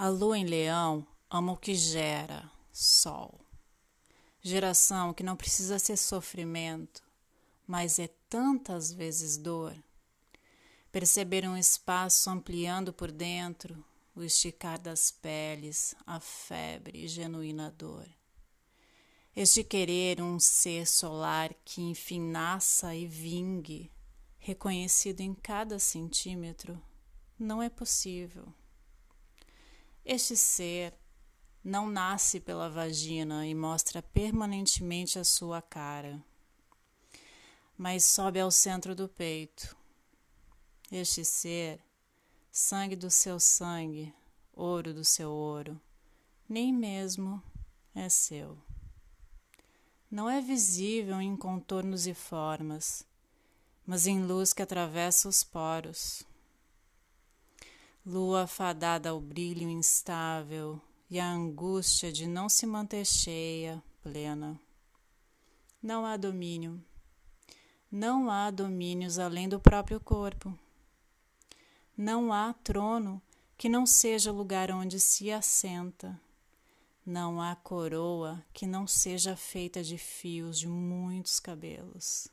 A lua em leão ama o que gera, sol. Geração que não precisa ser sofrimento, mas é tantas vezes dor. Perceber um espaço ampliando por dentro, o esticar das peles, a febre genuína dor. Este querer um ser solar que enfim nasça e vingue, reconhecido em cada centímetro, não é possível. Este ser não nasce pela vagina e mostra permanentemente a sua cara, mas sobe ao centro do peito. Este ser, sangue do seu sangue, ouro do seu ouro, nem mesmo é seu. Não é visível em contornos e formas, mas em luz que atravessa os poros. Lua fadada ao brilho instável e à angústia de não se manter cheia, plena. Não há domínio. Não há domínios além do próprio corpo. Não há trono que não seja lugar onde se assenta. Não há coroa que não seja feita de fios de muitos cabelos.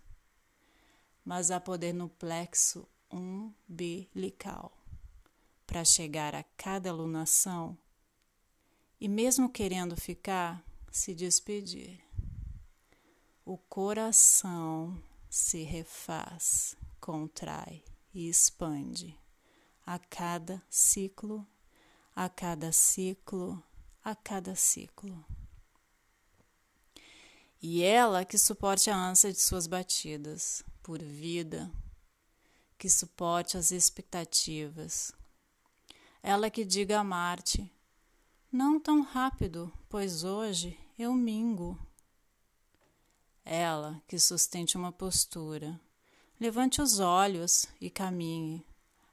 Mas há poder no plexo umbilical para chegar a cada alunação e, mesmo querendo ficar, se despedir. O coração se refaz, contrai e expande a cada ciclo, a cada ciclo, a cada ciclo. E ela que suporte a ânsia de suas batidas por vida, que suporte as expectativas, ela que diga a Marte: Não tão rápido, pois hoje eu mingo. Ela que sustente uma postura, levante os olhos e caminhe,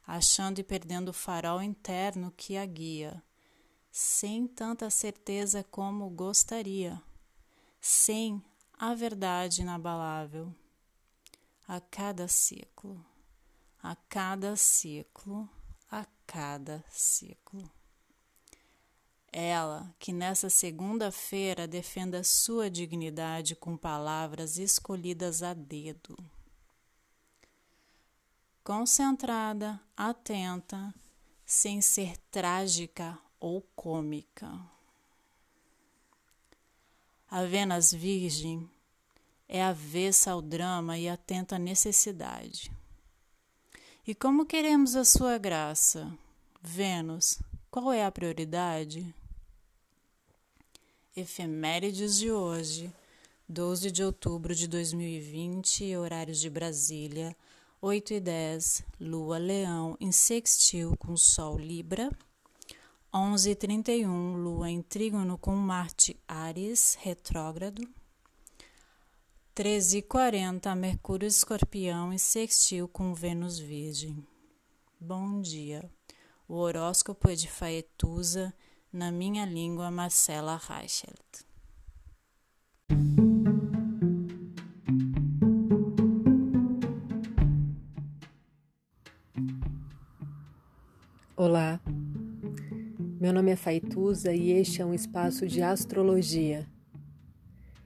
achando e perdendo o farol interno que a guia, sem tanta certeza como gostaria, sem a verdade inabalável. A cada ciclo, a cada ciclo, a cada ciclo. Ela que nessa segunda-feira defenda sua dignidade com palavras escolhidas a dedo. Concentrada, atenta, sem ser trágica ou cômica. A Vênus Virgem é avessa ao drama e atenta à necessidade. E como queremos a sua graça? Vênus, qual é a prioridade? Efemérides de hoje, 12 de outubro de 2020, horários de Brasília, 8 e 10, Lua Leão em sextil com Sol Libra, 11 e 31, Lua em trígono com Marte Ares, retrógrado, 13h40, Mercúrio Escorpião e sextil com Vênus Virgem. Bom dia. O horóscopo é de Faetusa, na minha língua Marcela Reichelt. Olá, meu nome é Faituza e este é um espaço de astrologia